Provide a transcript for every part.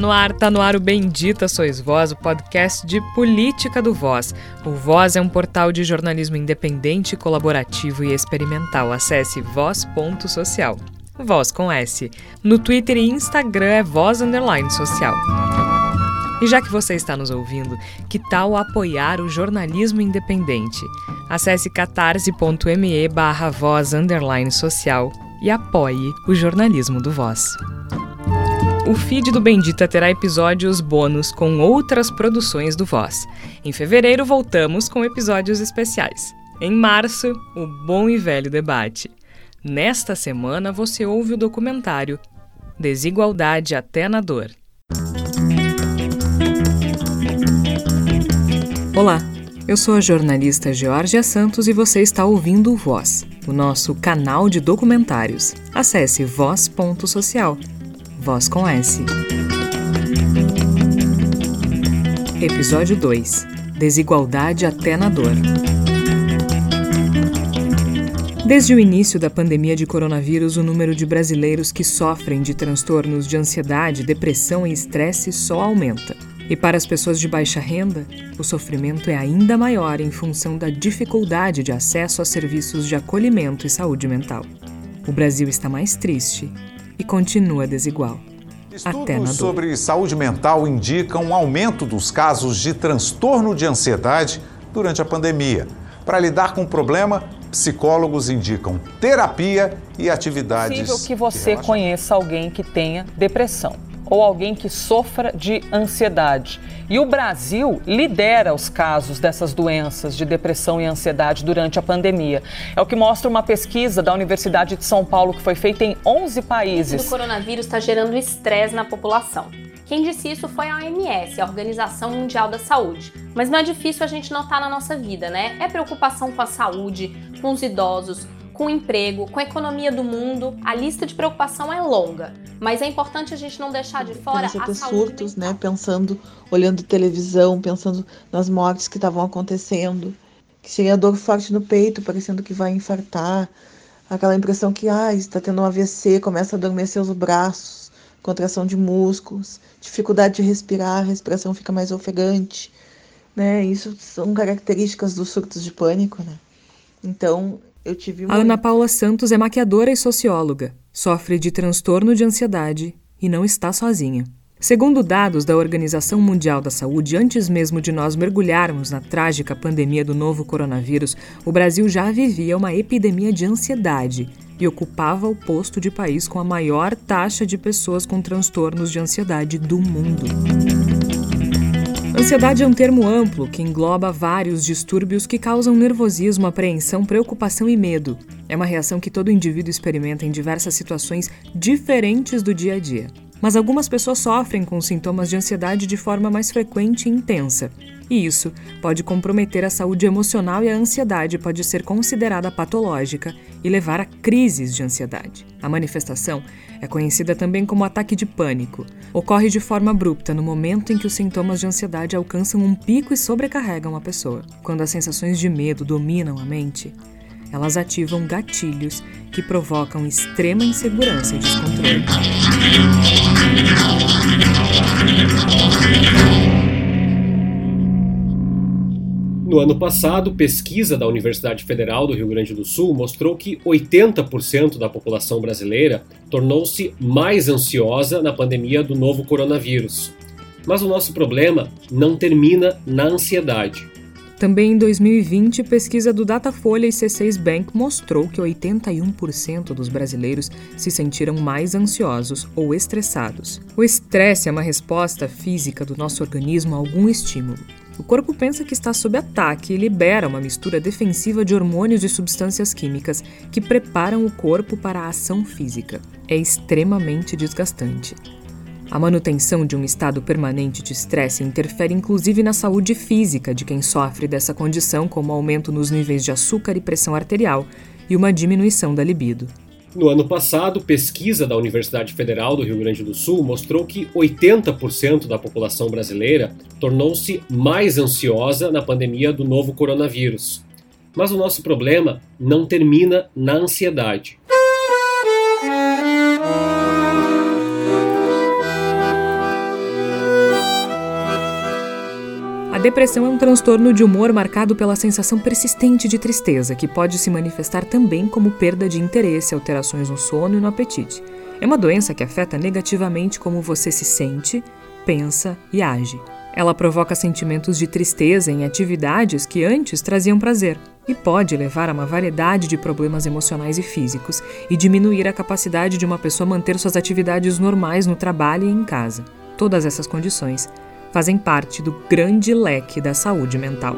no ar, tá no ar o Bendita Sois Voz, o podcast de política do Voz. O Voz é um portal de jornalismo independente, colaborativo e experimental. Acesse voz.social. Voz com S. No Twitter e Instagram é Voz Underline Social. E já que você está nos ouvindo, que tal apoiar o jornalismo independente? Acesse catarse.me barra voz underline social e apoie o jornalismo do Voz. O feed do Bendita terá episódios bônus com outras produções do Voz. Em fevereiro voltamos com episódios especiais. Em março, o bom e velho debate. Nesta semana você ouve o documentário Desigualdade até na dor. Olá, eu sou a jornalista Georgia Santos e você está ouvindo o Voz, o nosso canal de documentários. Acesse voz.social. Voz com S. Episódio 2 Desigualdade até na dor. Desde o início da pandemia de coronavírus, o número de brasileiros que sofrem de transtornos de ansiedade, depressão e estresse só aumenta. E para as pessoas de baixa renda, o sofrimento é ainda maior em função da dificuldade de acesso a serviços de acolhimento e saúde mental. O Brasil está mais triste e continua desigual. Estudos sobre saúde mental indicam um aumento dos casos de transtorno de ansiedade durante a pandemia. Para lidar com o problema, psicólogos indicam terapia e atividades. É possível que você conheça alguém que tenha depressão ou alguém que sofra de ansiedade. E o Brasil lidera os casos dessas doenças de depressão e ansiedade durante a pandemia. É o que mostra uma pesquisa da Universidade de São Paulo que foi feita em 11 países. O coronavírus está gerando estresse na população. Quem disse isso foi a OMS, a Organização Mundial da Saúde. Mas não é difícil a gente notar na nossa vida, né? É preocupação com a saúde, com os idosos, com o emprego, com a economia do mundo, a lista de preocupação é longa. Mas é importante a gente não deixar de fora a ter surtos, mental. né? Pensando, olhando televisão, pensando nas mortes que estavam acontecendo, que seria dor forte no peito, parecendo que vai infartar, aquela impressão que ah, está tendo um AVC, começa a adormecer os braços, contração de músculos, dificuldade de respirar, a respiração fica mais ofegante, né? Isso são características dos surtos de pânico, né? Então, A Ana Paula Santos é maquiadora e socióloga. Sofre de transtorno de ansiedade e não está sozinha. Segundo dados da Organização Mundial da Saúde, antes mesmo de nós mergulharmos na trágica pandemia do novo coronavírus, o Brasil já vivia uma epidemia de ansiedade e ocupava o posto de país com a maior taxa de pessoas com transtornos de ansiedade do mundo. Ansiedade é um termo amplo que engloba vários distúrbios que causam nervosismo, apreensão, preocupação e medo. É uma reação que todo indivíduo experimenta em diversas situações diferentes do dia a dia. Mas algumas pessoas sofrem com sintomas de ansiedade de forma mais frequente e intensa. E isso pode comprometer a saúde emocional e a ansiedade pode ser considerada patológica e levar a crises de ansiedade. A manifestação é conhecida também como ataque de pânico. Ocorre de forma abrupta no momento em que os sintomas de ansiedade alcançam um pico e sobrecarregam a pessoa. Quando as sensações de medo dominam a mente, elas ativam gatilhos que provocam extrema insegurança e descontrole. No ano passado, pesquisa da Universidade Federal do Rio Grande do Sul mostrou que 80% da população brasileira tornou-se mais ansiosa na pandemia do novo coronavírus. Mas o nosso problema não termina na ansiedade. Também em 2020, pesquisa do Datafolha e C6 Bank mostrou que 81% dos brasileiros se sentiram mais ansiosos ou estressados. O estresse é uma resposta física do nosso organismo a algum estímulo. O corpo pensa que está sob ataque e libera uma mistura defensiva de hormônios e substâncias químicas que preparam o corpo para a ação física. É extremamente desgastante. A manutenção de um estado permanente de estresse interfere inclusive na saúde física de quem sofre dessa condição, como aumento nos níveis de açúcar e pressão arterial e uma diminuição da libido. No ano passado, pesquisa da Universidade Federal do Rio Grande do Sul mostrou que 80% da população brasileira tornou-se mais ansiosa na pandemia do novo coronavírus. Mas o nosso problema não termina na ansiedade. Depressão é um transtorno de humor marcado pela sensação persistente de tristeza, que pode se manifestar também como perda de interesse, alterações no sono e no apetite. É uma doença que afeta negativamente como você se sente, pensa e age. Ela provoca sentimentos de tristeza em atividades que antes traziam prazer e pode levar a uma variedade de problemas emocionais e físicos e diminuir a capacidade de uma pessoa manter suas atividades normais no trabalho e em casa. Todas essas condições fazem parte do grande leque da saúde mental.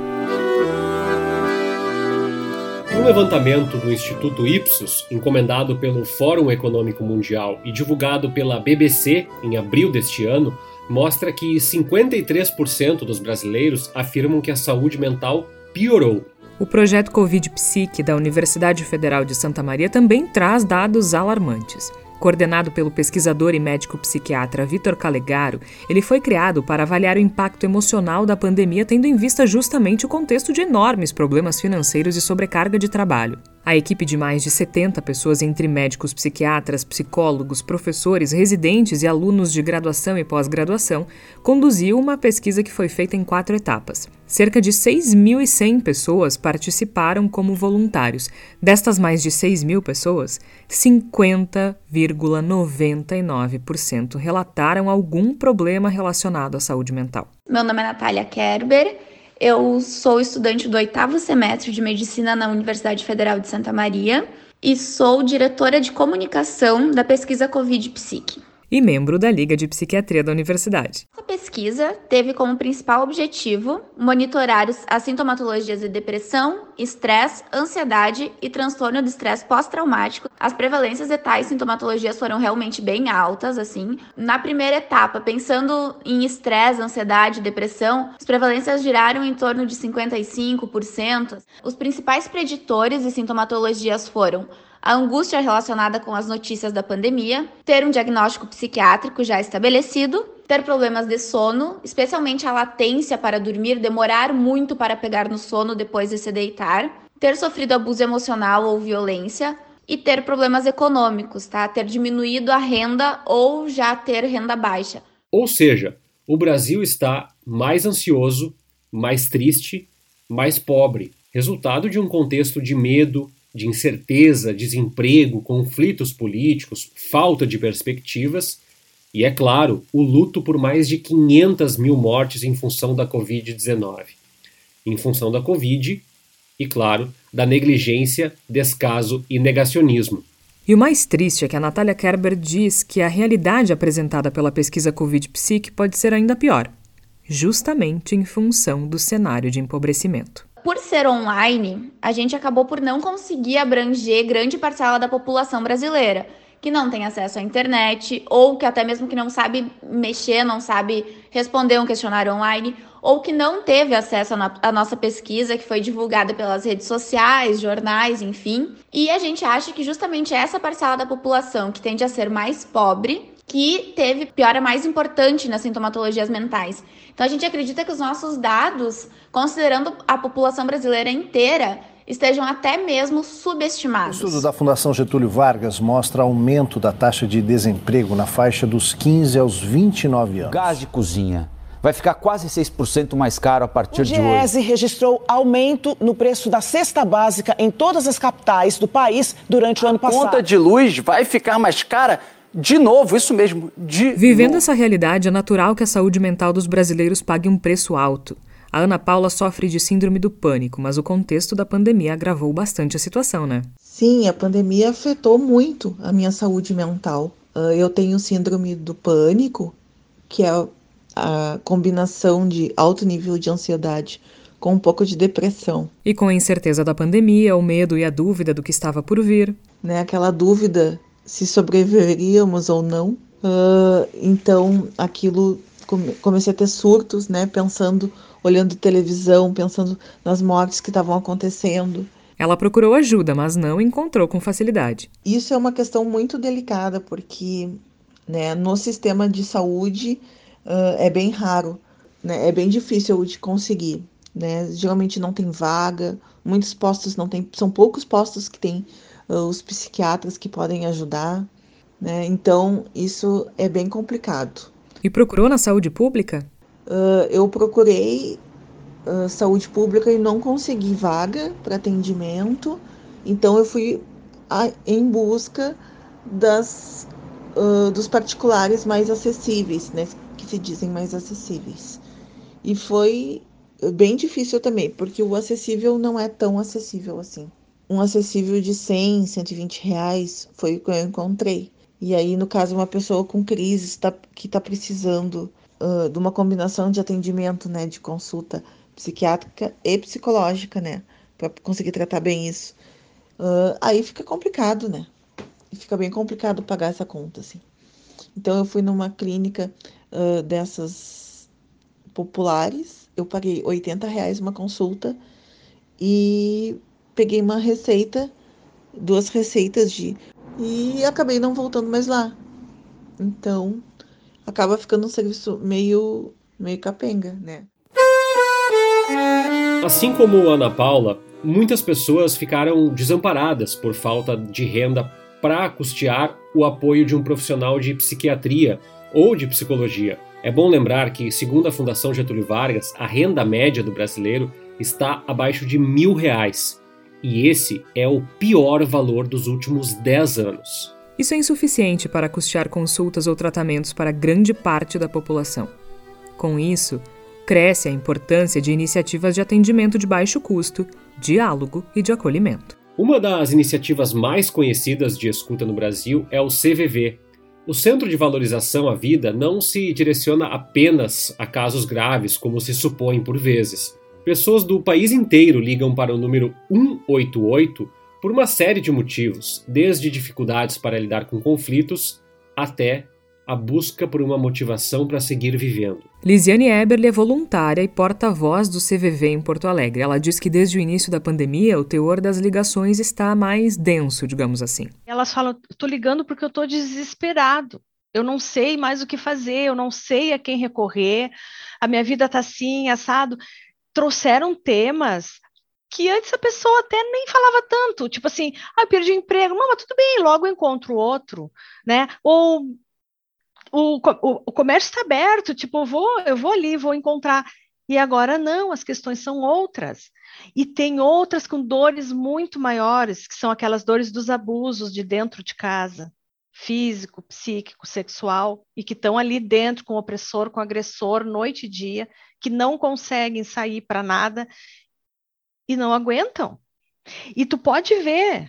Um levantamento do Instituto Ipsos, encomendado pelo Fórum Econômico Mundial e divulgado pela BBC em abril deste ano, mostra que 53% dos brasileiros afirmam que a saúde mental piorou. O projeto Covid Psique da Universidade Federal de Santa Maria também traz dados alarmantes. Coordenado pelo pesquisador e médico psiquiatra Vitor Calegaro, ele foi criado para avaliar o impacto emocional da pandemia, tendo em vista justamente o contexto de enormes problemas financeiros e sobrecarga de trabalho. A equipe de mais de 70 pessoas, entre médicos, psiquiatras, psicólogos, professores, residentes e alunos de graduação e pós-graduação, conduziu uma pesquisa que foi feita em quatro etapas. Cerca de 6.100 pessoas participaram como voluntários. Destas mais de 6 mil pessoas, 50,99% relataram algum problema relacionado à saúde mental. Meu nome é Natália Kerber eu sou estudante do oitavo semestre de medicina na Universidade Federal de Santa Maria e sou diretora de comunicação da pesquisa Covid Psique e membro da Liga de Psiquiatria da Universidade. Essa pesquisa teve como principal objetivo monitorar as sintomatologias de depressão, estresse, ansiedade e transtorno de estresse pós-traumático. As prevalências de tais sintomatologias foram realmente bem altas, assim. Na primeira etapa, pensando em estresse, ansiedade e depressão, as prevalências giraram em torno de 55%. Os principais preditores de sintomatologias foram a angústia relacionada com as notícias da pandemia, ter um diagnóstico psiquiátrico já estabelecido, ter problemas de sono, especialmente a latência para dormir, demorar muito para pegar no sono depois de se deitar, ter sofrido abuso emocional ou violência e ter problemas econômicos, tá? Ter diminuído a renda ou já ter renda baixa. Ou seja, o Brasil está mais ansioso, mais triste, mais pobre, resultado de um contexto de medo, de incerteza, desemprego, conflitos políticos, falta de perspectivas e, é claro, o luto por mais de 500 mil mortes em função da Covid-19. Em função da Covid e, claro, da negligência, descaso e negacionismo. E o mais triste é que a Natália Kerber diz que a realidade apresentada pela pesquisa Covid Psique pode ser ainda pior, justamente em função do cenário de empobrecimento por ser online, a gente acabou por não conseguir abranger grande parcela da população brasileira, que não tem acesso à internet, ou que até mesmo que não sabe mexer, não sabe responder um questionário online, ou que não teve acesso à nossa pesquisa, que foi divulgada pelas redes sociais, jornais, enfim. E a gente acha que justamente essa parcela da população que tende a ser mais pobre que teve piora mais importante nas sintomatologias mentais. Então a gente acredita que os nossos dados, considerando a população brasileira inteira, estejam até mesmo subestimados. O estudo da Fundação Getúlio Vargas mostra aumento da taxa de desemprego na faixa dos 15 aos 29 anos. Gás de cozinha vai ficar quase 6% mais caro a partir de hoje. O Diese registrou aumento no preço da cesta básica em todas as capitais do país durante o ano passado. A conta de luz vai ficar mais cara de novo, isso mesmo, de Vivendo novo. essa realidade, é natural que a saúde mental dos brasileiros pague um preço alto. A Ana Paula sofre de síndrome do pânico, mas o contexto da pandemia agravou bastante a situação, né? Sim, a pandemia afetou muito a minha saúde mental. Ah, eu tenho síndrome do pânico, que é a combinação de alto nível de ansiedade com um pouco de depressão. E com a incerteza da pandemia, o medo e a dúvida do que estava por vir. Né, aquela dúvida se sobreviveríamos ou não. Uh, então, aquilo come, comecei a ter surtos, né? Pensando, olhando televisão, pensando nas mortes que estavam acontecendo. Ela procurou ajuda, mas não encontrou com facilidade. Isso é uma questão muito delicada, porque né, no sistema de saúde uh, é bem raro, né, é bem difícil de conseguir. Né? Geralmente não tem vaga, muitos postos não tem, são poucos postos que tem os psiquiatras que podem ajudar. Né? Então, isso é bem complicado. E procurou na saúde pública? Uh, eu procurei uh, saúde pública e não consegui vaga para atendimento, então eu fui a, em busca das, uh, dos particulares mais acessíveis, né, que se dizem mais acessíveis. E foi bem difícil também, porque o acessível não é tão acessível assim. Um acessível de 100, 120 reais foi o que eu encontrei. E aí, no caso, uma pessoa com crise tá, que está precisando uh, de uma combinação de atendimento, né, de consulta psiquiátrica e psicológica, né, para conseguir tratar bem isso. Uh, aí fica complicado, né? Fica bem complicado pagar essa conta, assim. Então, eu fui numa clínica uh, dessas populares, eu paguei 80 reais uma consulta e peguei uma receita, duas receitas de. e acabei não voltando mais lá. Então, acaba ficando um serviço meio, meio capenga, né? Assim como Ana Paula, muitas pessoas ficaram desamparadas por falta de renda para custear o apoio de um profissional de psiquiatria ou de psicologia. É bom lembrar que, segundo a Fundação Getúlio Vargas, a renda média do brasileiro está abaixo de mil reais. E esse é o pior valor dos últimos 10 anos. Isso é insuficiente para custear consultas ou tratamentos para grande parte da população. Com isso, cresce a importância de iniciativas de atendimento de baixo custo, diálogo e de acolhimento. Uma das iniciativas mais conhecidas de escuta no Brasil é o CVV. O Centro de Valorização à Vida não se direciona apenas a casos graves, como se supõe por vezes. Pessoas do país inteiro ligam para o número 188 por uma série de motivos, desde dificuldades para lidar com conflitos até a busca por uma motivação para seguir vivendo. Lisiane Eberle é voluntária e porta-voz do CVV em Porto Alegre. Ela diz que desde o início da pandemia o teor das ligações está mais denso, digamos assim. Elas falam: "Estou ligando porque eu estou desesperado. Eu não sei mais o que fazer, eu não sei a quem recorrer. A minha vida está assim, assado." Trouxeram temas que antes a pessoa até nem falava tanto, tipo assim, ah, eu perdi o emprego, não, mas tudo bem, logo eu encontro outro, né? Ou o, o, o comércio está aberto, tipo, eu vou, eu vou ali, vou encontrar. E agora não, as questões são outras. E tem outras com dores muito maiores, que são aquelas dores dos abusos de dentro de casa, físico, psíquico, sexual, e que estão ali dentro com o opressor, com o agressor, noite e dia, que não conseguem sair para nada e não aguentam. E tu pode ver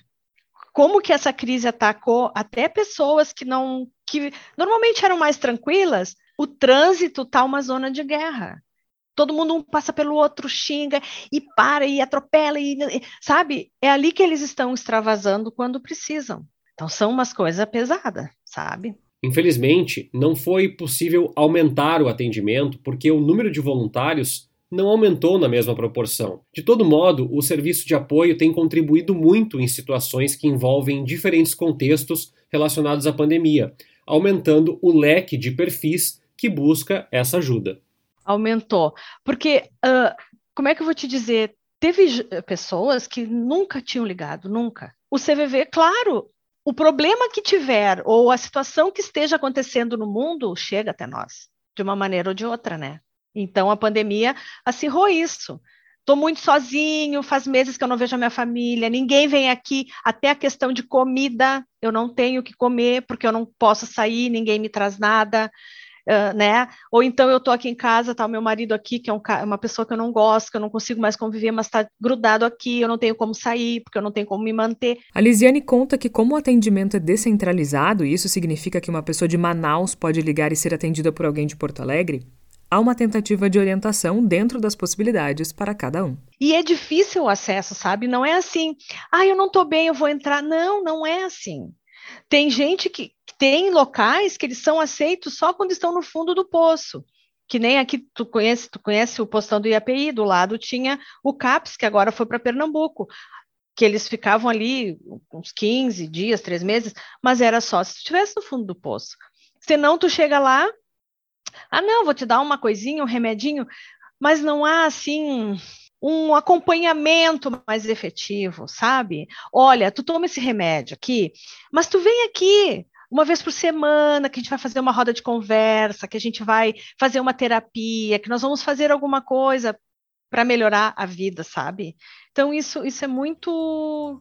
como que essa crise atacou até pessoas que não que normalmente eram mais tranquilas. O trânsito tá uma zona de guerra. Todo mundo um passa pelo outro, xinga e para e atropela e sabe? É ali que eles estão extravasando quando precisam. Então são umas coisas pesadas, sabe? Infelizmente, não foi possível aumentar o atendimento porque o número de voluntários não aumentou na mesma proporção. De todo modo, o serviço de apoio tem contribuído muito em situações que envolvem diferentes contextos relacionados à pandemia, aumentando o leque de perfis que busca essa ajuda. Aumentou. Porque, uh, como é que eu vou te dizer? Teve pessoas que nunca tinham ligado, nunca. O CVV, claro, o problema que tiver ou a situação que esteja acontecendo no mundo chega até nós, de uma maneira ou de outra, né? Então a pandemia acirrou isso. Estou muito sozinho, faz meses que eu não vejo a minha família, ninguém vem aqui, até a questão de comida, eu não tenho o que comer porque eu não posso sair, ninguém me traz nada uh, né? Ou então eu tô aqui em casa, tá o meu marido aqui, que é um, uma pessoa que eu não gosto, que eu não consigo mais conviver, mas está grudado aqui, eu não tenho como sair, porque eu não tenho como me manter. A Lisiane conta que como o atendimento é descentralizado, e isso significa que uma pessoa de Manaus pode ligar e ser atendida por alguém de Porto Alegre, há uma tentativa de orientação dentro das possibilidades para cada um. E é difícil o acesso, sabe? Não é assim, ah, eu não estou bem, eu vou entrar. Não, não é assim. Tem gente que tem locais que eles são aceitos só quando estão no fundo do poço. Que nem aqui tu conhece, tu conhece o postão do IAPI, do lado tinha o CAPS, que agora foi para Pernambuco, que eles ficavam ali uns 15 dias, três meses, mas era só se estivesse no fundo do poço. Senão tu chega lá, ah não, vou te dar uma coisinha, um remedinho, mas não há assim um acompanhamento mais efetivo, sabe? Olha, tu toma esse remédio aqui, mas tu vem aqui uma vez por semana, que a gente vai fazer uma roda de conversa, que a gente vai fazer uma terapia, que nós vamos fazer alguma coisa para melhorar a vida, sabe? Então isso, isso é muito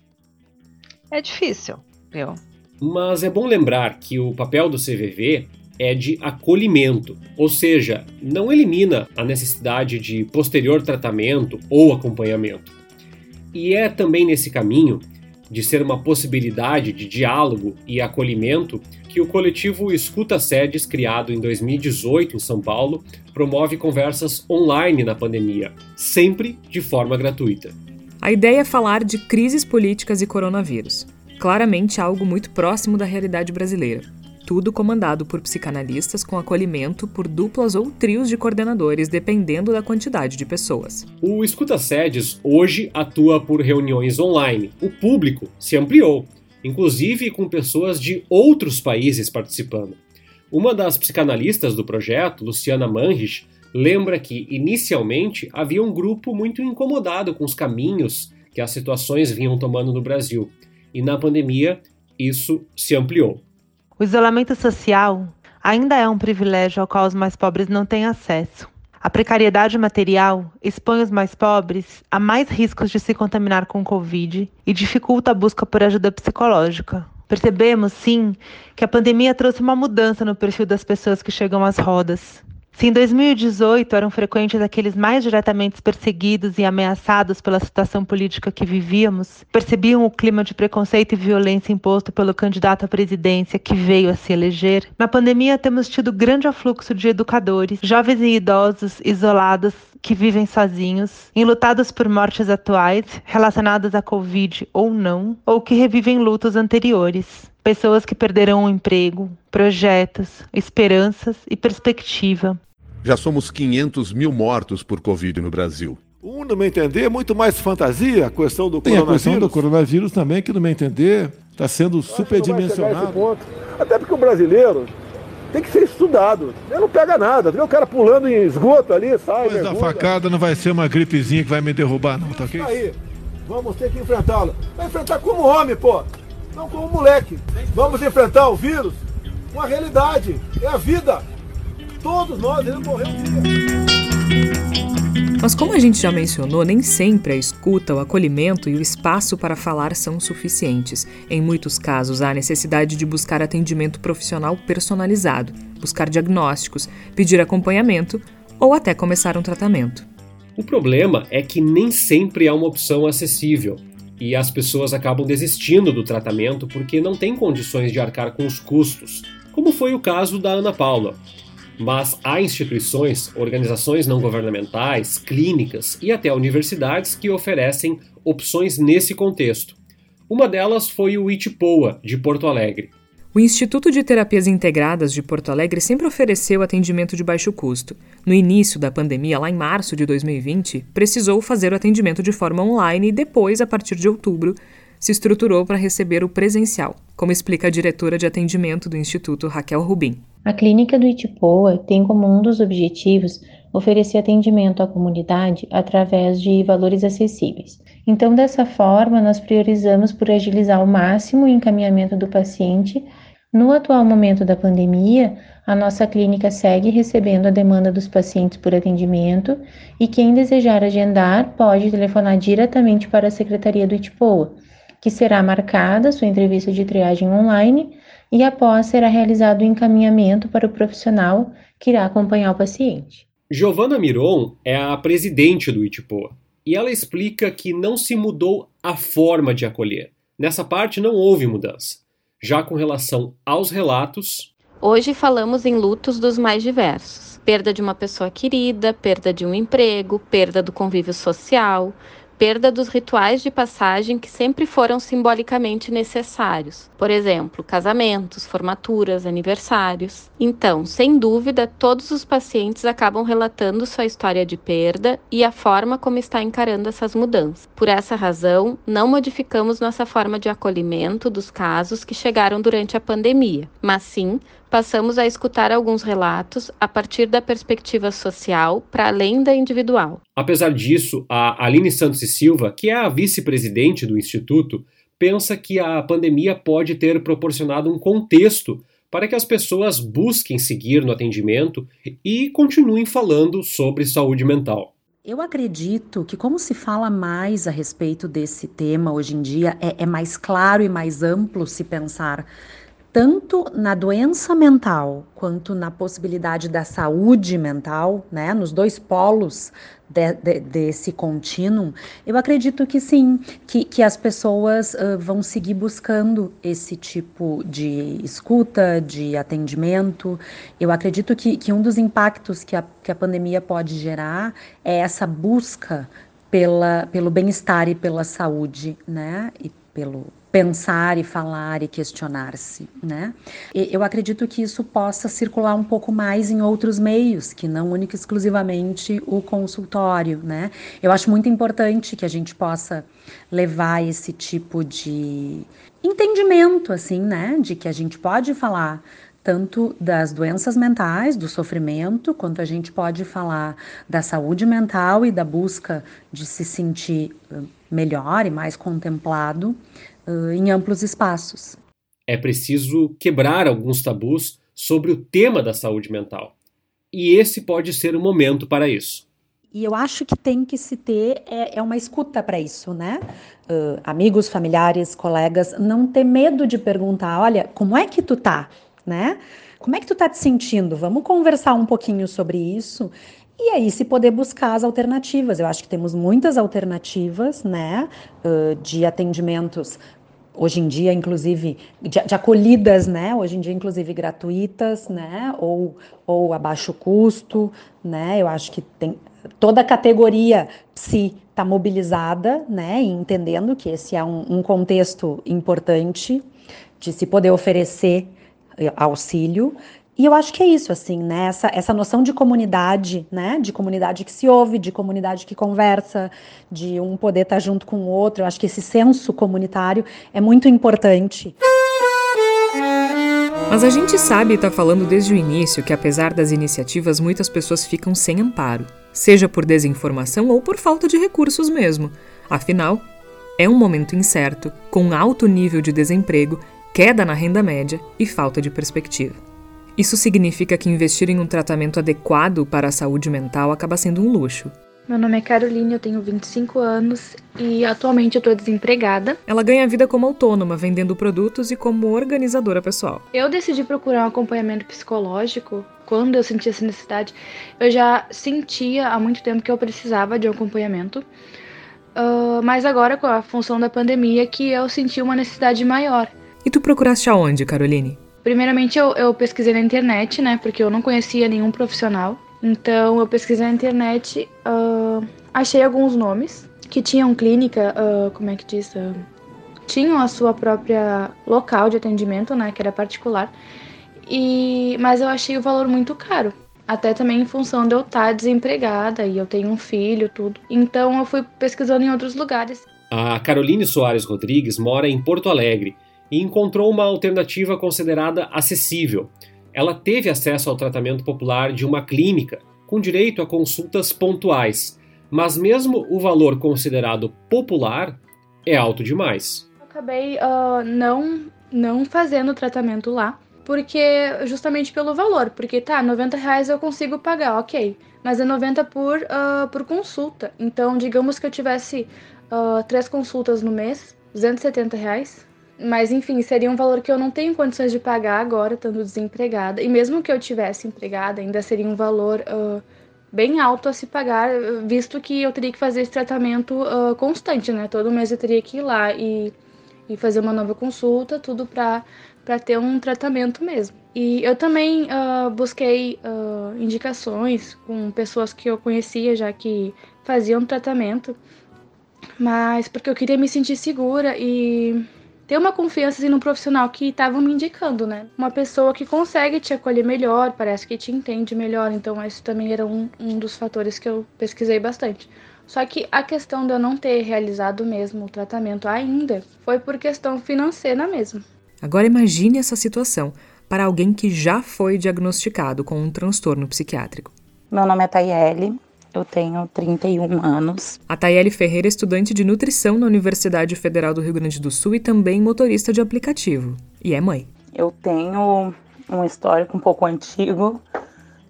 é difícil, viu? Mas é bom lembrar que o papel do CVV é de acolhimento, ou seja, não elimina a necessidade de posterior tratamento ou acompanhamento. E é também nesse caminho de ser uma possibilidade de diálogo e acolhimento que o coletivo Escuta Sedes, criado em 2018 em São Paulo, promove conversas online na pandemia, sempre de forma gratuita. A ideia é falar de crises políticas e coronavírus. Claramente algo muito próximo da realidade brasileira tudo comandado por psicanalistas com acolhimento por duplas ou trios de coordenadores, dependendo da quantidade de pessoas. O Escuta Sedes hoje atua por reuniões online. O público se ampliou, inclusive com pessoas de outros países participando. Uma das psicanalistas do projeto, Luciana Manrich, lembra que, inicialmente, havia um grupo muito incomodado com os caminhos que as situações vinham tomando no Brasil. E na pandemia, isso se ampliou. O isolamento social ainda é um privilégio ao qual os mais pobres não têm acesso. A precariedade material expõe os mais pobres a mais riscos de se contaminar com Covid e dificulta a busca por ajuda psicológica. Percebemos, sim, que a pandemia trouxe uma mudança no perfil das pessoas que chegam às rodas. Se em 2018 eram frequentes aqueles mais diretamente perseguidos e ameaçados pela situação política que vivíamos, percebiam o clima de preconceito e violência imposto pelo candidato à presidência que veio a se eleger, na pandemia temos tido grande afluxo de educadores, jovens e idosos isolados que vivem sozinhos, enlutados por mortes atuais relacionadas à Covid ou não, ou que revivem lutos anteriores pessoas que perderam o emprego, projetos, esperanças e perspectiva. Já somos 500 mil mortos por Covid no Brasil. Um, no meu entender, é muito mais fantasia a questão do Tem coronavírus. Tem a questão do coronavírus também, que no meu entender está sendo superdimensionado. Até porque o brasileiro tem que ser estudado. Ele não pega nada. Vê o cara pulando em esgoto ali, sai. Mas a facada não vai ser uma gripezinha que vai me derrubar, não, tá ok? Aí, vamos ter que enfrentá-lo. Vai enfrentar como homem, pô. Não como moleque. Vamos enfrentar o vírus com a realidade. É a vida. Todos nós iremos morrer um dia. Mas como a gente já mencionou, nem sempre a escuta, o acolhimento e o espaço para falar são suficientes. Em muitos casos, há necessidade de buscar atendimento profissional personalizado, buscar diagnósticos, pedir acompanhamento ou até começar um tratamento. O problema é que nem sempre há uma opção acessível e as pessoas acabam desistindo do tratamento porque não têm condições de arcar com os custos, como foi o caso da Ana Paula. Mas há instituições, organizações não governamentais, clínicas e até universidades que oferecem opções nesse contexto. Uma delas foi o Itipoa, de Porto Alegre. O Instituto de Terapias Integradas de Porto Alegre sempre ofereceu atendimento de baixo custo. No início da pandemia, lá em março de 2020, precisou fazer o atendimento de forma online e depois, a partir de outubro, se estruturou para receber o presencial, como explica a diretora de atendimento do Instituto, Raquel Rubim. A clínica do Itipoa tem como um dos objetivos oferecer atendimento à comunidade através de valores acessíveis. Então, dessa forma, nós priorizamos por agilizar ao máximo o encaminhamento do paciente no atual momento da pandemia, a nossa clínica segue recebendo a demanda dos pacientes por atendimento e quem desejar agendar pode telefonar diretamente para a Secretaria do Itipoa, que será marcada sua entrevista de triagem online e após será realizado o encaminhamento para o profissional que irá acompanhar o paciente. Giovana Miron é a presidente do Itipoa e ela explica que não se mudou a forma de acolher. Nessa parte não houve mudança. Já com relação aos relatos. Hoje falamos em lutos dos mais diversos: perda de uma pessoa querida, perda de um emprego, perda do convívio social, perda dos rituais de passagem que sempre foram simbolicamente necessários. Por exemplo, casamentos, formaturas, aniversários. Então, sem dúvida, todos os pacientes acabam relatando sua história de perda e a forma como está encarando essas mudanças. Por essa razão, não modificamos nossa forma de acolhimento dos casos que chegaram durante a pandemia, mas sim passamos a escutar alguns relatos a partir da perspectiva social para além da individual. Apesar disso, a Aline Santos e Silva, que é a vice-presidente do Instituto, pensa que a pandemia pode ter proporcionado um contexto para que as pessoas busquem seguir no atendimento e continuem falando sobre saúde mental. Eu acredito que, como se fala mais a respeito desse tema hoje em dia, é, é mais claro e mais amplo se pensar tanto na doença mental quanto na possibilidade da saúde mental, né, nos dois polos de, de, desse contínuo, eu acredito que sim, que, que as pessoas uh, vão seguir buscando esse tipo de escuta, de atendimento. Eu acredito que, que um dos impactos que a, que a pandemia pode gerar é essa busca pela, pelo bem-estar e pela saúde, né, e pelo pensar e falar e questionar-se, né? Eu acredito que isso possa circular um pouco mais em outros meios, que não única e exclusivamente o consultório, né? Eu acho muito importante que a gente possa levar esse tipo de entendimento, assim, né? De que a gente pode falar tanto das doenças mentais, do sofrimento, quanto a gente pode falar da saúde mental e da busca de se sentir melhor e mais contemplado uh, em amplos espaços. É preciso quebrar alguns tabus sobre o tema da saúde mental. E esse pode ser o momento para isso. E eu acho que tem que se ter é, é uma escuta para isso, né? Uh, amigos, familiares, colegas, não ter medo de perguntar, olha, como é que tu tá, né? Como é que tu tá te sentindo? Vamos conversar um pouquinho sobre isso e aí, se poder buscar as alternativas. Eu acho que temos muitas alternativas, né, de atendimentos hoje em dia, inclusive, de, de, acolhidas, né? Hoje em dia, inclusive, gratuitas, né? Ou, ou a baixo custo, né? Eu acho que tem toda a categoria psi está mobilizada, né? E entendendo que esse é um, um contexto importante de se poder oferecer eh, auxílio. E eu acho que é isso, assim, né? Essa, essa noção de comunidade, né? De comunidade que se ouve, de comunidade que conversa, de um poder estar junto com o outro. Eu acho que esse senso comunitário é muito importante. Mas a gente sabe e está falando desde o início que, apesar das iniciativas, muitas pessoas ficam sem amparo, seja por desinformação ou por falta de recursos mesmo. Afinal, é um momento incerto, com alto nível de desemprego, queda na renda média e falta de perspectiva. Isso significa que investir em um tratamento adequado para a saúde mental acaba sendo um luxo. Meu nome é Caroline, eu tenho 25 anos e atualmente eu estou desempregada. Ela ganha vida como autônoma, vendendo produtos e como organizadora pessoal. Eu decidi procurar um acompanhamento psicológico quando eu senti essa necessidade. Eu já sentia há muito tempo que eu precisava de um acompanhamento, uh, mas agora com a função da pandemia que eu senti uma necessidade maior. E tu procuraste aonde, Caroline? Primeiramente, eu, eu pesquisei na internet, né? Porque eu não conhecia nenhum profissional. Então, eu pesquisei na internet, uh, achei alguns nomes que tinham clínica, uh, como é que diz? Uh, tinham a sua própria local de atendimento, né? Que era particular. E, mas eu achei o valor muito caro. Até também em função de eu estar desempregada e eu tenho um filho, tudo. Então eu fui pesquisando em outros lugares. A Caroline Soares Rodrigues mora em Porto Alegre e encontrou uma alternativa considerada acessível. Ela teve acesso ao tratamento popular de uma clínica, com direito a consultas pontuais, mas mesmo o valor considerado popular é alto demais. Acabei uh, não, não fazendo tratamento lá, porque justamente pelo valor, porque tá, 90 reais eu consigo pagar, ok, mas é 90 por, uh, por consulta. Então, digamos que eu tivesse uh, três consultas no mês, 270 reais, mas enfim, seria um valor que eu não tenho condições de pagar agora, estando desempregada. E mesmo que eu tivesse empregada, ainda seria um valor uh, bem alto a se pagar, visto que eu teria que fazer esse tratamento uh, constante, né? Todo mês eu teria que ir lá e, e fazer uma nova consulta, tudo para ter um tratamento mesmo. E eu também uh, busquei indicações com pessoas que eu conhecia já que faziam tratamento, mas porque eu queria me sentir segura e ter uma confiança assim, no profissional que estavam me indicando, né? Uma pessoa que consegue te acolher melhor, parece que te entende melhor, então isso também era um, um dos fatores que eu pesquisei bastante. Só que a questão de eu não ter realizado mesmo o tratamento ainda foi por questão financeira mesmo. Agora imagine essa situação para alguém que já foi diagnosticado com um transtorno psiquiátrico. Meu nome é Tayeli, eu tenho 31 anos. A Tayeli Ferreira é estudante de nutrição na Universidade Federal do Rio Grande do Sul e também motorista de aplicativo. E é mãe. Eu tenho um histórico um pouco antigo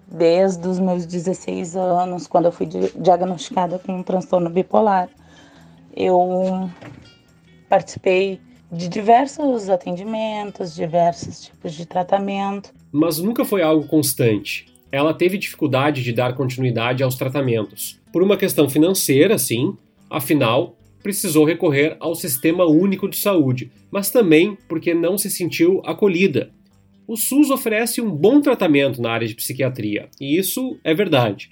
desde os meus 16 anos, quando eu fui diagnosticada com um transtorno bipolar. Eu participei de diversos atendimentos, diversos tipos de tratamento. Mas nunca foi algo constante. Ela teve dificuldade de dar continuidade aos tratamentos. Por uma questão financeira, sim, afinal, precisou recorrer ao Sistema Único de Saúde, mas também porque não se sentiu acolhida. O SUS oferece um bom tratamento na área de psiquiatria, e isso é verdade.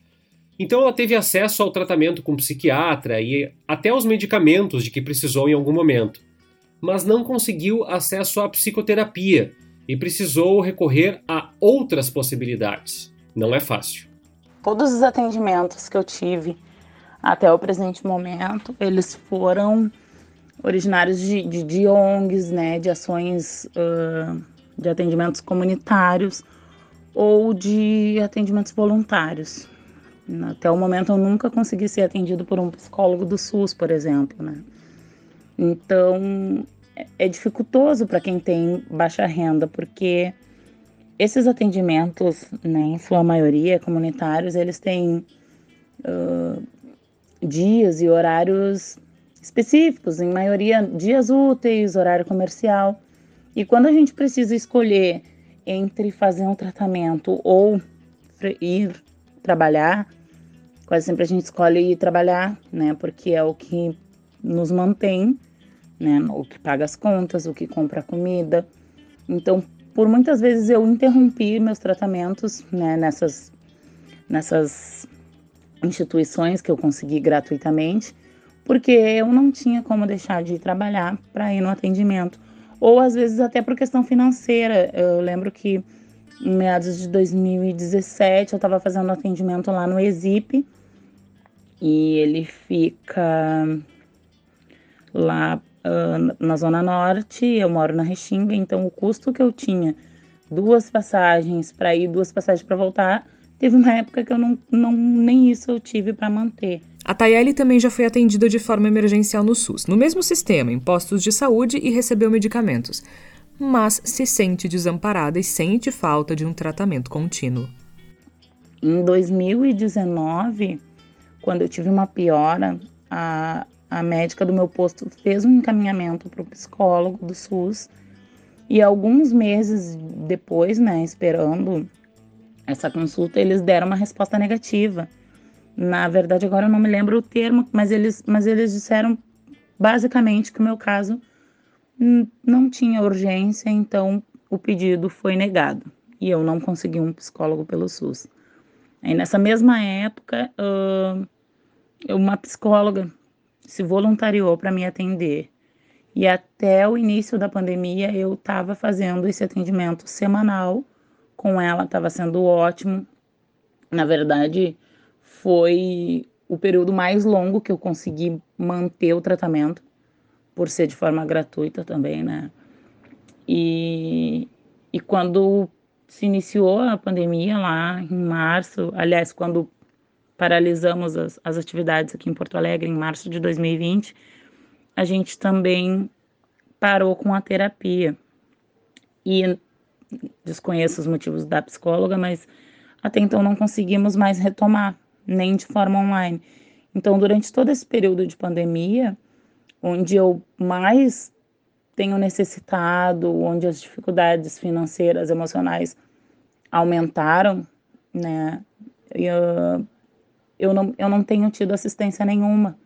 Então ela teve acesso ao tratamento com psiquiatra e até aos medicamentos de que precisou em algum momento, mas não conseguiu acesso à psicoterapia e precisou recorrer a outras possibilidades. Não é fácil. Todos os atendimentos que eu tive até o presente momento, eles foram originários de, de, de ONGs, né, de ações uh, de atendimentos comunitários ou de atendimentos voluntários. Até o momento eu nunca consegui ser atendido por um psicólogo do SUS, por exemplo, né? Então é, é dificultoso para quem tem baixa renda, porque esses atendimentos, né, em sua maioria comunitários, eles têm uh, dias e horários específicos, em maioria dias úteis, horário comercial. E quando a gente precisa escolher entre fazer um tratamento ou ir trabalhar, quase sempre a gente escolhe ir trabalhar, né? Porque é o que nos mantém, né? O que paga as contas, o que compra comida. Então, por muitas vezes eu interrompi meus tratamentos, né? Nessas, nessas instituições que eu consegui gratuitamente, porque eu não tinha como deixar de trabalhar para ir no atendimento. Ou às vezes até por questão financeira. Eu lembro que em meados de 2017 eu estava fazendo atendimento lá no Exip e ele fica lá uh, na Zona Norte, eu moro na Restinga, então o custo que eu tinha, duas passagens para ir, duas passagens para voltar, teve uma época que eu não, não nem isso eu tive para manter. A Tayeli também já foi atendida de forma emergencial no SUS, no mesmo sistema, em postos de saúde e recebeu medicamentos, mas se sente desamparada e sente falta de um tratamento contínuo. Em 2019, quando eu tive uma piora, a, a médica do meu posto fez um encaminhamento para o psicólogo do SUS e alguns meses depois, né, esperando essa consulta, eles deram uma resposta negativa. Na verdade, agora eu não me lembro o termo, mas eles, mas eles disseram basicamente que o meu caso não tinha urgência, então o pedido foi negado e eu não consegui um psicólogo pelo SUS. Aí nessa mesma época, uma psicóloga se voluntariou para me atender e até o início da pandemia eu estava fazendo esse atendimento semanal com ela estava sendo ótimo. Na verdade, foi o período mais longo que eu consegui manter o tratamento, por ser de forma gratuita também, né? E, e quando se iniciou a pandemia lá em março, aliás, quando paralisamos as, as atividades aqui em Porto Alegre em março de 2020, a gente também parou com a terapia. E desconheço os motivos da psicóloga, mas até então não conseguimos mais retomar, nem de forma online. Então, durante todo esse período de pandemia, onde eu mais tenho necessitado, onde as dificuldades financeiras, emocionais aumentaram, né? Eu, eu, não, eu não tenho tido assistência nenhuma.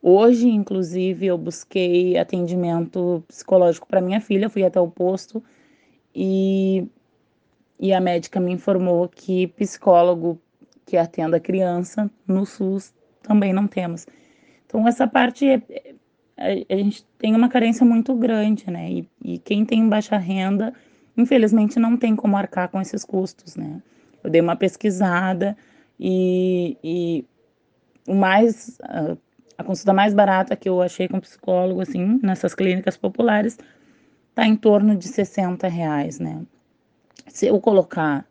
Hoje, inclusive, eu busquei atendimento psicológico para minha filha, fui até o posto e, e a médica me informou que psicólogo que atenda criança no SUS também não temos. Então, essa parte, é, é, a, gente tem uma carência muito grande, né? E, e quem tem baixa renda, infelizmente, não tem como arcar com esses custos, né? Eu dei uma pesquisada e, e o mais, a, consulta mais barata que eu achei com psicólogo, assim, nessas clínicas populares, está em torno de 60 reais, né? Se eu colocar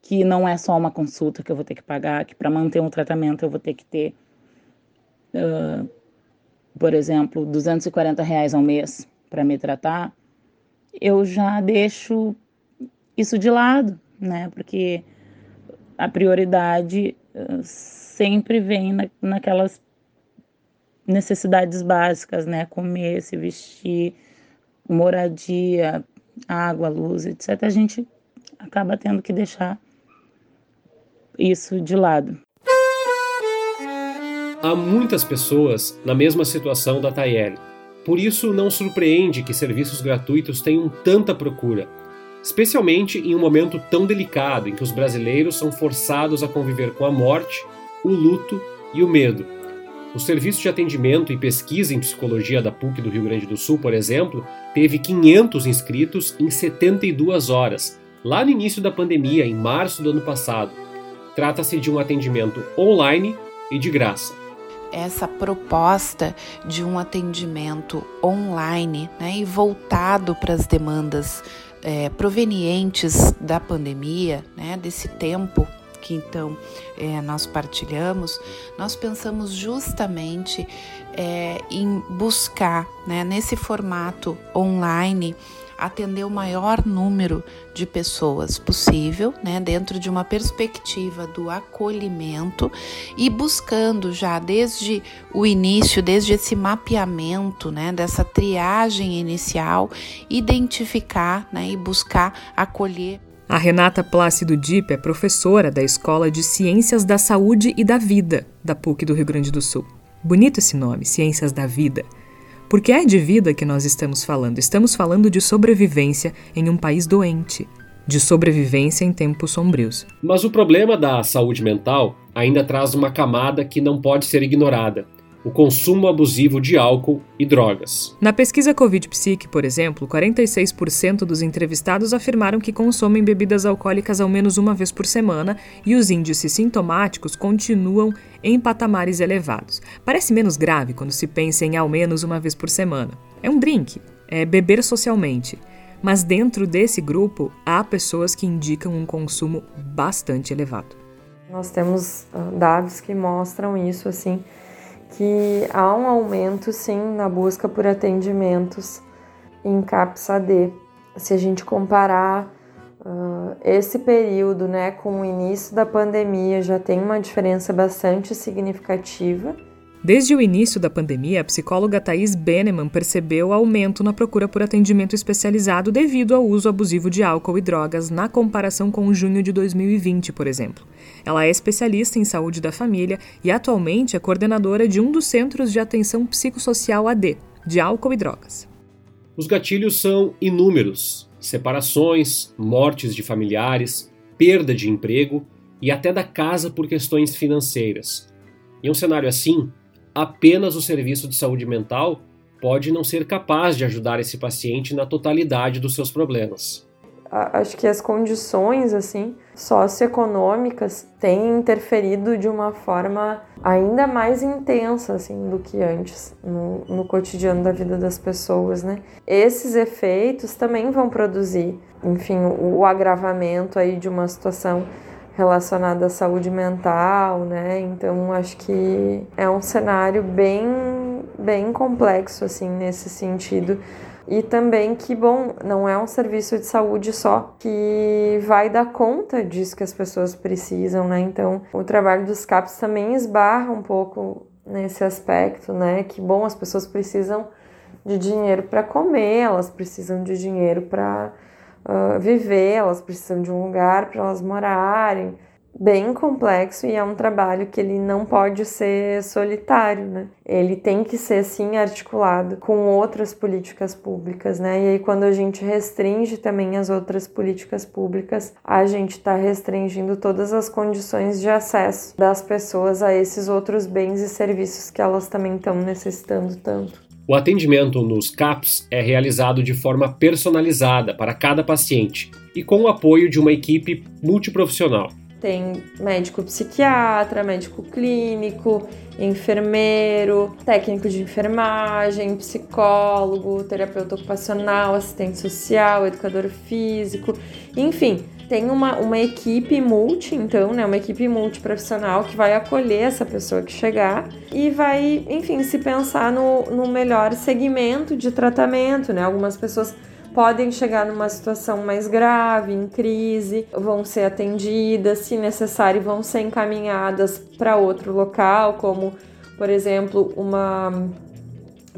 que não é só uma consulta que eu vou ter que pagar, que para manter um tratamento eu vou ter que ter, uh, por exemplo, 240 reais ao mês para me tratar, eu já deixo isso de lado, né? Porque a prioridade uh, sempre vem na, naquelas necessidades básicas, né? Comer, se vestir, moradia, água, luz, etc. A gente acaba tendo que deixar isso de lado. Há muitas pessoas na mesma situação da Tayeli. Por isso, não surpreende que serviços gratuitos tenham tanta procura, especialmente em um momento tão delicado em que os brasileiros são forçados a conviver com a morte, o luto e o medo. O Serviço de Atendimento e Pesquisa em Psicologia da PUC do Rio Grande do Sul, por exemplo, teve 500 inscritos em 72 horas, lá no início da pandemia, em março do ano passado. Trata-se de um atendimento online e de graça. Essa proposta de um atendimento online né, e voltado para as demandas é, provenientes da pandemia, né, desse tempo que então é, nós partilhamos, nós pensamos justamente é, em buscar, né, nesse formato online, atender o maior número de pessoas possível, né, dentro de uma perspectiva do acolhimento e buscando já desde o início, desde esse mapeamento, né, dessa triagem inicial, identificar, né, e buscar acolher a Renata Plácido Dipp é professora da Escola de Ciências da Saúde e da Vida da PUC do Rio Grande do Sul. Bonito esse nome, Ciências da Vida. Porque é de vida que nós estamos falando. Estamos falando de sobrevivência em um país doente, de sobrevivência em tempos sombrios. Mas o problema da saúde mental ainda traz uma camada que não pode ser ignorada o consumo abusivo de álcool e drogas. Na pesquisa Covid Psique, por exemplo, 46% dos entrevistados afirmaram que consomem bebidas alcoólicas ao menos uma vez por semana e os índices sintomáticos continuam em patamares elevados. Parece menos grave quando se pensa em ao menos uma vez por semana. É um drink, é beber socialmente. Mas dentro desse grupo há pessoas que indicam um consumo bastante elevado. Nós temos uh, dados que mostram isso assim que há um aumento sim na busca por atendimentos em CAPS AD. Se a gente comparar uh, esse período né, com o início da pandemia, já tem uma diferença bastante significativa. Desde o início da pandemia, a psicóloga Thais Beneman percebeu aumento na procura por atendimento especializado devido ao uso abusivo de álcool e drogas na comparação com junho de 2020, por exemplo. Ela é especialista em saúde da família e atualmente é coordenadora de um dos centros de atenção psicossocial AD, de álcool e drogas. Os gatilhos são inúmeros: separações, mortes de familiares, perda de emprego e até da casa por questões financeiras. Em um cenário assim, apenas o serviço de saúde mental pode não ser capaz de ajudar esse paciente na totalidade dos seus problemas. Acho que as condições assim socioeconômicas têm interferido de uma forma ainda mais intensa assim do que antes no, no cotidiano da vida das pessoas, né? Esses efeitos também vão produzir, enfim, o, o agravamento aí de uma situação relacionada à saúde mental, né? Então acho que é um cenário bem bem complexo assim nesse sentido. E também que, bom, não é um serviço de saúde só que vai dar conta disso que as pessoas precisam, né? Então, o trabalho dos CAPs também esbarra um pouco nesse aspecto, né? Que, bom, as pessoas precisam de dinheiro para comer, elas precisam de dinheiro para viver, elas precisam de um lugar para elas morarem. Bem complexo e é um trabalho que ele não pode ser solitário, né? Ele tem que ser sim articulado com outras políticas públicas, né? E aí quando a gente restringe também as outras políticas públicas, a gente está restringindo todas as condições de acesso das pessoas a esses outros bens e serviços que elas também estão necessitando tanto. O atendimento nos CAPs é realizado de forma personalizada para cada paciente e com o apoio de uma equipe multiprofissional. Tem médico psiquiatra, médico clínico, enfermeiro, técnico de enfermagem, psicólogo, terapeuta ocupacional, assistente social, educador físico, enfim, tem uma, uma equipe multi, então, né, uma equipe multiprofissional que vai acolher essa pessoa que chegar e vai, enfim, se pensar no, no melhor segmento de tratamento, né? Algumas pessoas podem chegar numa situação mais grave, em crise, vão ser atendidas, se necessário, vão ser encaminhadas para outro local, como, por exemplo, uma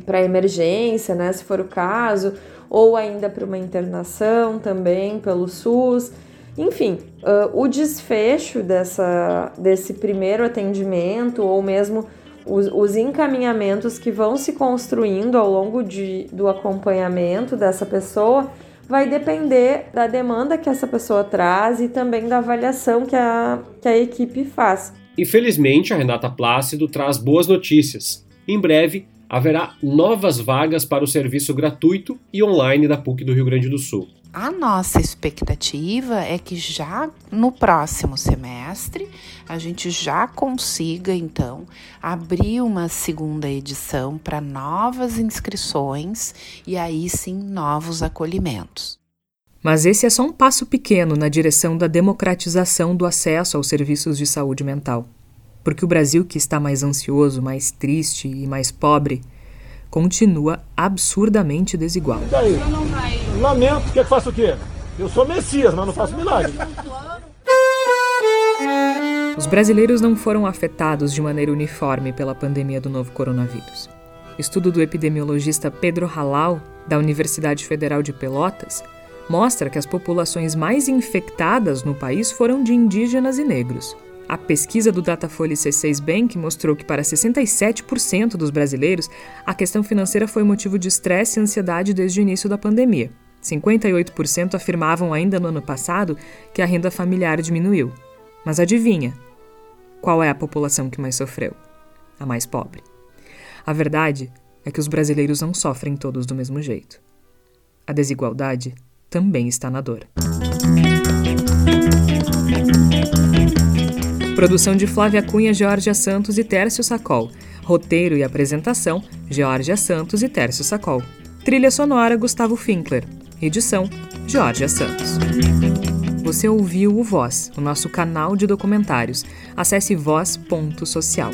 para emergência, né, se for o caso, ou ainda para uma internação também pelo SUS. Enfim, uh, o desfecho dessa, desse primeiro atendimento, ou mesmo os, os, encaminhamentos que vão se construindo ao longo de, do acompanhamento dessa pessoa, vai depender da demanda que essa pessoa traz e também da avaliação que a, que a equipe faz. Infelizmente, a Renata Plácido traz boas notícias. Em breve, haverá novas vagas para o serviço gratuito e online da PUC do Rio Grande do Sul. A nossa expectativa é que já no próximo semestre a gente já consiga então abrir uma segunda edição para novas inscrições e aí sim novos acolhimentos. Mas esse é só um passo pequeno na direção da democratização do acesso aos serviços de saúde mental. Porque o Brasil, que está mais ansioso, mais triste e mais pobre, continua absurdamente desigual. E aí? Lamento, quer que faça o quê? Eu sou Messias, mas não faço milagre. Os brasileiros não foram afetados de maneira uniforme pela pandemia do novo coronavírus. Estudo do epidemiologista Pedro Halal, da Universidade Federal de Pelotas, mostra que as populações mais infectadas no país foram de indígenas e negros. A pesquisa do Datafolha C6 Bank mostrou que para 67% dos brasileiros, a questão financeira foi motivo de estresse e ansiedade desde o início da pandemia. 58% afirmavam ainda no ano passado que a renda familiar diminuiu. Mas adivinha? Qual é a população que mais sofreu? A mais pobre. A verdade é que os brasileiros não sofrem todos do mesmo jeito. A desigualdade também está na dor. Produção de Flávia Cunha, Georgia Santos e Tércio Sacol. Roteiro e apresentação: Georgia Santos e Tércio Sacol. Trilha sonora: Gustavo Finkler. Edição: Georgia Santos. Você ouviu o Voz, o nosso canal de documentários. Acesse voz.social.